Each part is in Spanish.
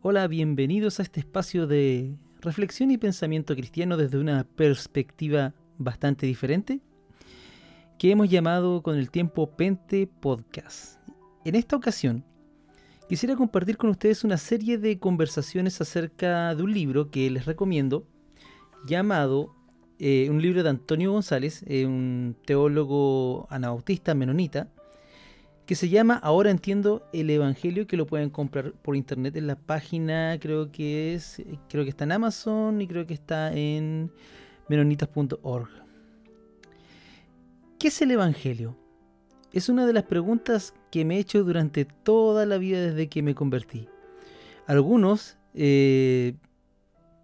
Hola, bienvenidos a este espacio de reflexión y pensamiento cristiano desde una perspectiva bastante diferente que hemos llamado con el tiempo Pente Podcast. En esta ocasión quisiera compartir con ustedes una serie de conversaciones acerca de un libro que les recomiendo llamado eh, un libro de Antonio González, eh, un teólogo anabautista menonita, que se llama Ahora entiendo el Evangelio, que lo pueden comprar por internet en la página, creo que es, creo que está en Amazon y creo que está en menonitas.org. ¿Qué es el Evangelio? Es una de las preguntas que me he hecho durante toda la vida desde que me convertí. Algunos eh,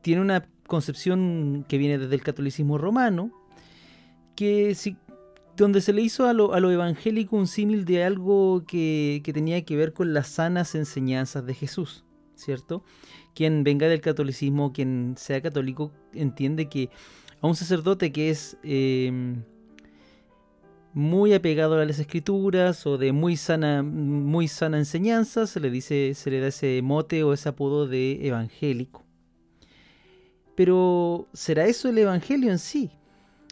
tienen una concepción que viene desde el catolicismo romano, que si, donde se le hizo a lo, evangélico un símil de algo que, tenía que ver con las sanas enseñanzas de Jesús, ¿cierto? Quien venga del catolicismo, quien sea católico, entiende que a un sacerdote que es em, muy apegado a las escrituras o de muy sana, muy sana enseñanza, se le dice, se le da ese mote o ese apodo de evangélico. Pero ¿será eso el evangelio en sí?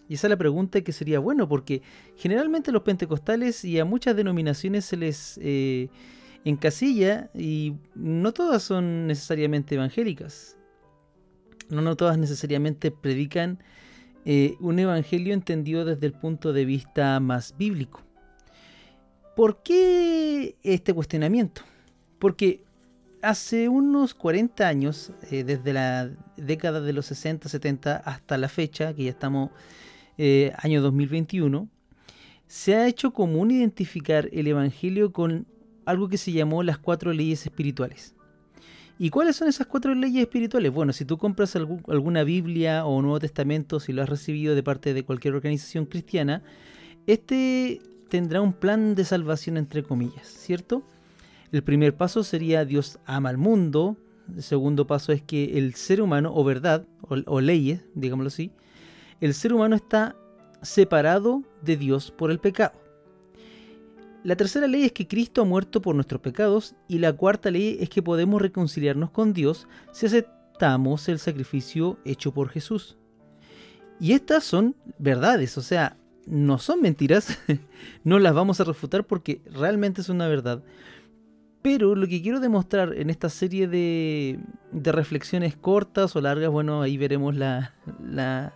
Y esa es la pregunta que sería bueno, porque generalmente a los pentecostales y a muchas denominaciones se les eh, encasilla y no todas son necesariamente evangélicas. No, no todas necesariamente predican eh, un evangelio entendido desde el punto de vista más bíblico. ¿Por qué este cuestionamiento? Porque hace unos 40 años, eh, desde la década de los 60, 70 hasta la fecha, que ya estamos eh, año 2021, se ha hecho común identificar el Evangelio con algo que se llamó las cuatro leyes espirituales. ¿Y cuáles son esas cuatro leyes espirituales? Bueno, si tú compras alguna Biblia o Nuevo Testamento, si lo has recibido de parte de cualquier organización cristiana, este tendrá un plan de salvación entre comillas, ¿cierto? El primer paso sería Dios ama al mundo. El segundo paso es que el ser humano, o verdad, o leyes, digámoslo así, el ser humano está separado de Dios por el pecado. La tercera ley es que Cristo ha muerto por nuestros pecados y la cuarta ley es que podemos reconciliarnos con Dios si aceptamos el sacrificio hecho por Jesús. Y estas son verdades, o sea, no son mentiras, no las vamos a refutar porque realmente es una verdad. Pero lo que quiero demostrar en esta serie de, reflexiones cortas o largas, bueno, ahí veremos la, la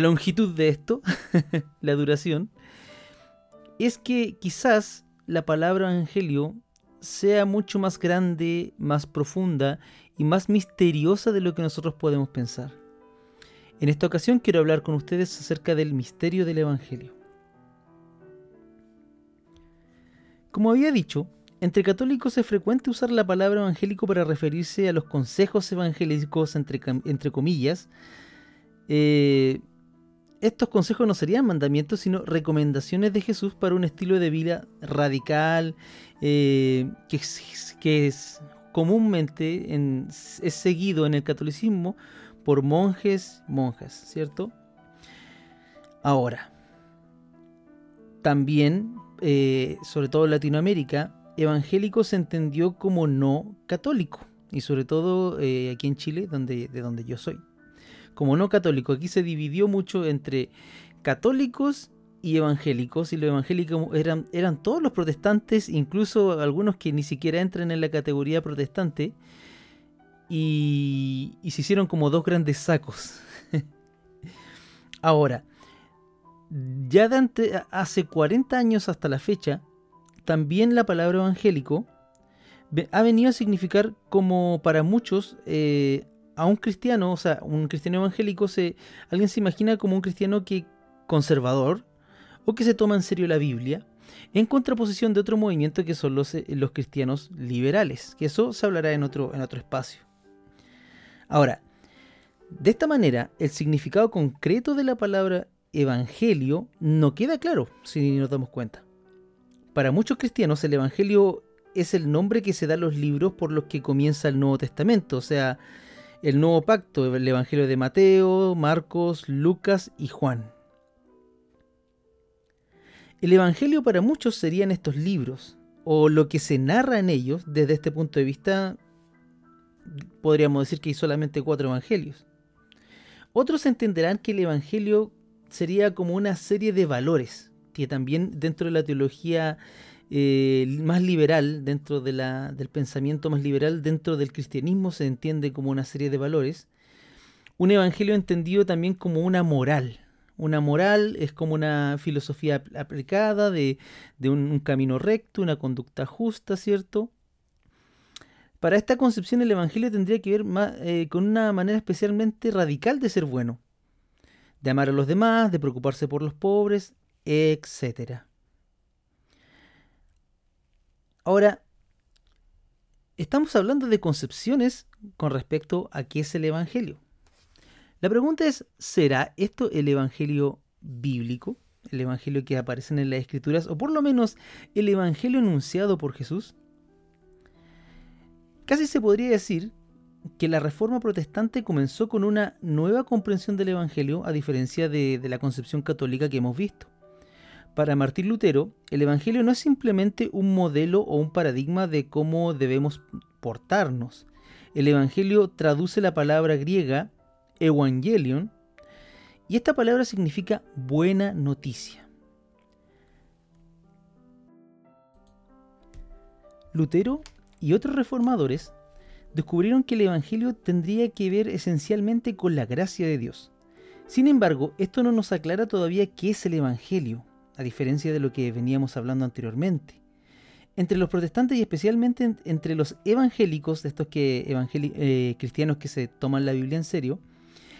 longitud de esto, la duración, es que quizás la palabra evangelio sea mucho más grande, más profunda y más misteriosa de lo que nosotros podemos pensar. En esta ocasión quiero hablar con ustedes acerca del misterio del Evangelio. Como había dicho, entre católicos es frecuente usar la palabra evangélico para referirse a los consejos evangélicos, entre, entre comillas, eh, estos consejos no serían mandamientos, sino recomendaciones de Jesús para un estilo de vida radical, eh, que, es, comúnmente es seguido en el catolicismo por monjes, monjas, ¿cierto? Ahora, también, eh, sobre todo en Latinoamérica, evangélico se entendió como no católico, y sobre todo eh, aquí en Chile, donde, de donde yo soy como no católico. Aquí se dividió mucho entre católicos y evangélicos, y los evangélicos eran, eran todos los protestantes, incluso algunos que ni siquiera entran en la categoría protestante, y, se hicieron como dos grandes sacos. Ahora, ya de hace 40 años hasta la fecha, también la palabra evangélico ha venido a significar como para muchos eh, a un cristiano, o sea, un cristiano evangélico, se, alguien se imagina como un cristiano que conservador o que se toma en serio la Biblia, en contraposición de otro movimiento que son los, eh, los cristianos liberales, que eso se hablará en otro, en otro espacio. Ahora, de esta manera, el significado concreto de la palabra evangelio no queda claro si nos damos cuenta. Para muchos cristianos el evangelio es el nombre que se da a los libros por los que comienza el Nuevo Testamento, o sea, el nuevo pacto, el Evangelio de Mateo, Marcos, Lucas y Juan. El Evangelio para muchos serían estos libros, o lo que se narra en ellos desde este punto de vista podríamos decir que hay solamente cuatro evangelios. Otros entenderán que el evangelio sería como una serie de valores, que también dentro de la teología eh, más liberal, dentro de la, del pensamiento más liberal, dentro del cristianismo se entiende como una serie de valores. Un evangelio entendido también como una moral. Una moral es como una filosofía aplicada de, un, camino recto, una conducta justa, ¿cierto? Para esta concepción el Evangelio tendría que ver eh, con una manera especialmente radical de ser bueno, de amar a los demás, de preocuparse por los pobres, etc. Ahora, estamos hablando de concepciones con respecto a qué es el Evangelio. La pregunta es, ¿será esto el Evangelio bíblico? ¿El Evangelio que aparece en las Escrituras? ¿O por lo menos el Evangelio enunciado por Jesús? Casi se podría decir que la Reforma Protestante comenzó con una nueva comprensión del Evangelio a diferencia de, de la concepción católica que hemos visto. Para Martín Lutero, el Evangelio no es simplemente un modelo o un paradigma de cómo debemos portarnos. El Evangelio traduce la palabra griega evangelion y esta palabra significa buena noticia. Lutero y otros reformadores descubrieron que el Evangelio tendría que ver esencialmente con la gracia de Dios. Sin embargo, esto no nos aclara todavía qué es el Evangelio a diferencia de lo que veníamos hablando anteriormente. Entre los protestantes y especialmente entre los evangélicos, de estos que eh, cristianos que se toman la Biblia en serio,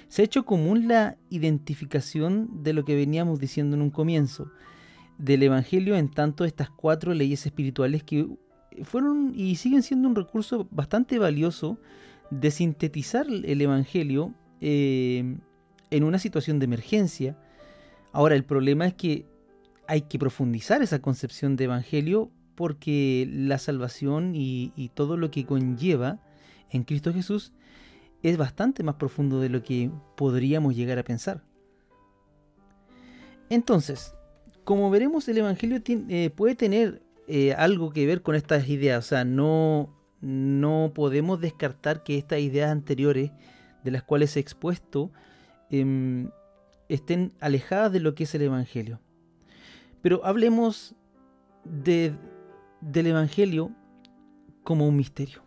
se ha hecho común la identificación de lo que veníamos diciendo en un comienzo, del Evangelio en tanto estas cuatro leyes espirituales que fueron y siguen siendo un recurso bastante valioso de sintetizar el Evangelio eh, en una situación de emergencia. Ahora, el problema es que hay que profundizar esa concepción de evangelio porque la salvación y, todo lo que conlleva en Cristo Jesús es bastante más profundo de lo que podríamos llegar a pensar. Entonces, como veremos, el Evangelio eh, puede tener eh, algo que ver con estas ideas. O sea, no, no podemos descartar que estas ideas anteriores de las cuales he expuesto em, estén alejadas de lo que es el Evangelio. Pero hablemos del Evangelio como un misterio.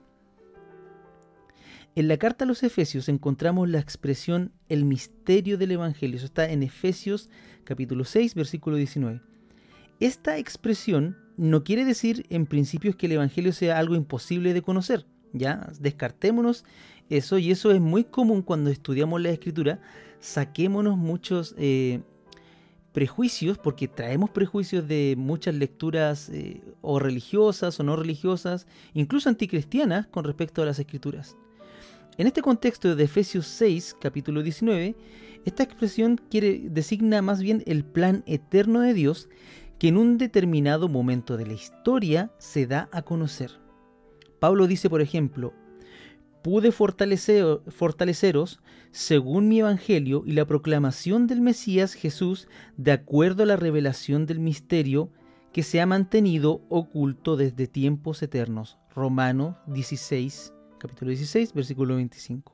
En la carta a los Efesios encontramos la expresión el misterio del Evangelio. Eso está en Efesios capítulo 6, versículo 19. Esta expresión no quiere decir en principio que el Evangelio sea algo imposible de conocer. Ya, descartémonos eso y eso es muy común cuando estudiamos la escritura. Saquémonos muchos eh, prejuicios, porque traemos prejuicios de muchas lecturas eh, o religiosas o no religiosas, incluso anticristianas con respecto a las escrituras. En este contexto de Efesios 6, capítulo 19, esta expresión designa más bien el plan eterno de Dios que en un determinado momento de la historia se da a conocer. Pablo dice, por ejemplo, pude fortaleceros según mi evangelio y la proclamación del Mesías Jesús de acuerdo a la revelación del misterio que se ha mantenido oculto desde tiempos eternos. Romano 16, capítulo 16, versículo 25.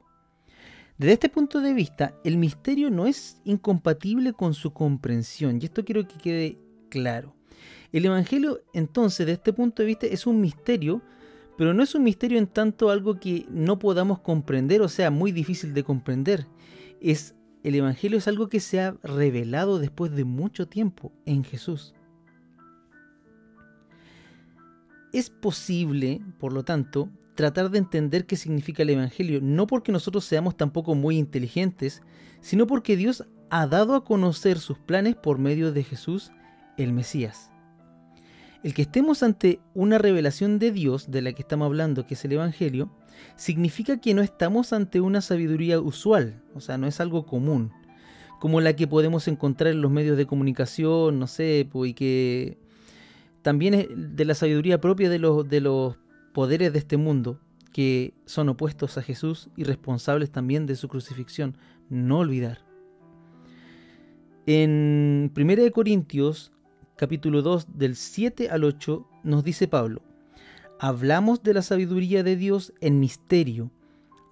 Desde este punto de vista, el misterio no es incompatible con su comprensión, y esto quiero que quede claro. El Evangelio, entonces, de este punto de vista, es un misterio pero no es un misterio en tanto algo que no podamos comprender, o sea, muy difícil de comprender. Es el evangelio es algo que se ha revelado después de mucho tiempo en Jesús. Es posible, por lo tanto, tratar de entender qué significa el evangelio, no porque nosotros seamos tampoco muy inteligentes, sino porque Dios ha dado a conocer sus planes por medio de Jesús, el Mesías. El que estemos ante una revelación de Dios, de la que estamos hablando, que es el Evangelio, significa que no estamos ante una sabiduría usual, o sea, no es algo común, como la que podemos encontrar en los medios de comunicación, no sé, y que también es de la sabiduría propia de los, de los poderes de este mundo, que son opuestos a Jesús y responsables también de su crucifixión. No olvidar. En 1 Corintios capítulo 2 del 7 al 8 nos dice Pablo, hablamos de la sabiduría de Dios en misterio,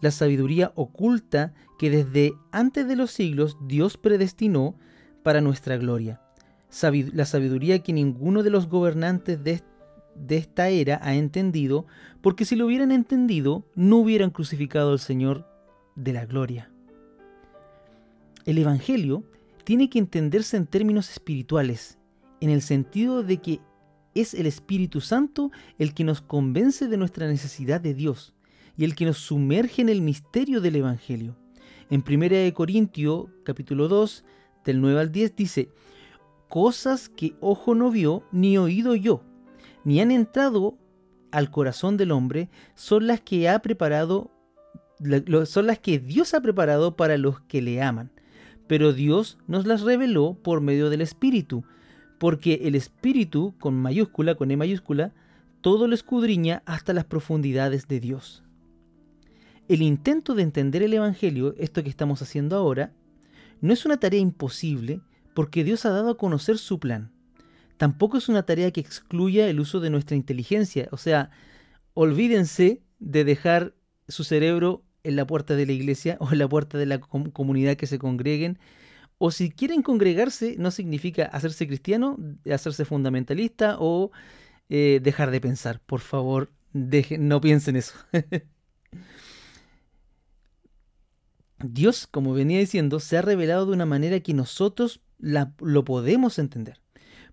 la sabiduría oculta que desde antes de los siglos Dios predestinó para nuestra gloria. la sabiduría que ninguno de los gobernantes de, de esta era ha entendido, porque si lo hubieran entendido, no hubieran crucificado al Señor de la gloria. El Evangelio tiene que entenderse en términos espirituales, en el sentido de que es el Espíritu Santo el que nos convence de nuestra necesidad de Dios y el que nos sumerge en el misterio del Evangelio. En 1 Corintios capítulo 2, del 9 al 10 dice, cosas que ojo no vio ni oído yo, ni han entrado al corazón del hombre, son las que ha preparado son las que Dios ha preparado para los que le aman. Pero Dios nos las reveló por medio del Espíritu, porque el Espíritu, con mayúscula, con E mayúscula, todo lo escudriña hasta las profundidades de Dios. El intento de entender el Evangelio, esto que estamos haciendo ahora, no es una tarea imposible porque Dios ha dado a conocer su plan. Tampoco es una tarea que excluya el uso de nuestra inteligencia, o sea, olvídense de dejar su cerebro en la puerta de la iglesia o en la puerta de la comunidad que se congreguen. O si quieren congregarse, no significa hacerse cristiano, hacerse fundamentalista o eh, dejar de pensar. Por favor, no piensen eso. Dios, como venía diciendo, se ha revelado de una manera que nosotros lo podemos entender,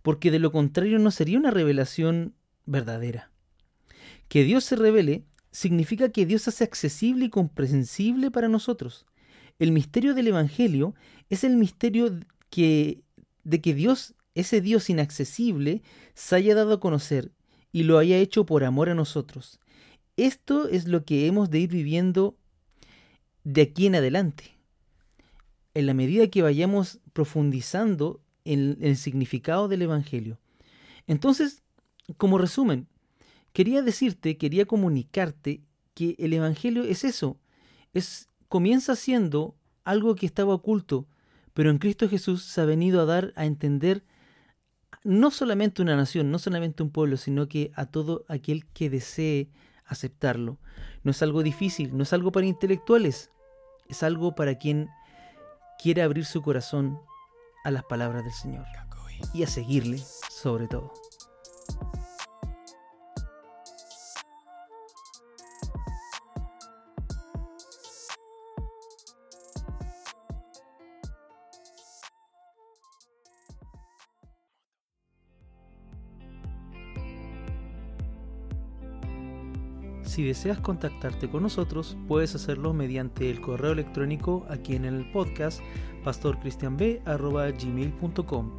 porque de lo contrario no sería una revelación verdadera. Que Dios se revele significa que Dios hace accesible y comprensible para nosotros. El misterio del Evangelio es el misterio que, de que Dios, ese Dios inaccesible, se haya dado a conocer y lo haya hecho por amor a nosotros. Esto es lo que hemos de ir viviendo de aquí en adelante. En la medida que vayamos profundizando en el significado del Evangelio. Entonces, como resumen, quería decirte, quería comunicarte que el Evangelio es eso, es, comienza siendo algo que estaba oculto, pero en Cristo Jesús se ha venido a dar a entender no solamente una nación, no solamente un pueblo, sino que a todo aquel que desee aceptarlo. No es algo difícil, no es algo para intelectuales, es algo para quien quiere abrir su corazón a las palabras del Señor y a seguirle sobre todo. Deseas contactarte con nosotros, puedes hacerlo mediante el correo electrónico aquí en el podcast pastorcristianb.gmail.com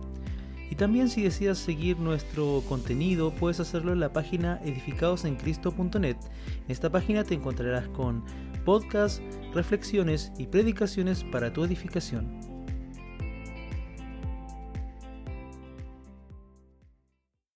Y también si deseas seguir nuestro contenido, puedes hacerlo en la página edificadosencristo.net. En esta página te encontrarás con podcasts, reflexiones y predicaciones para tu edificación.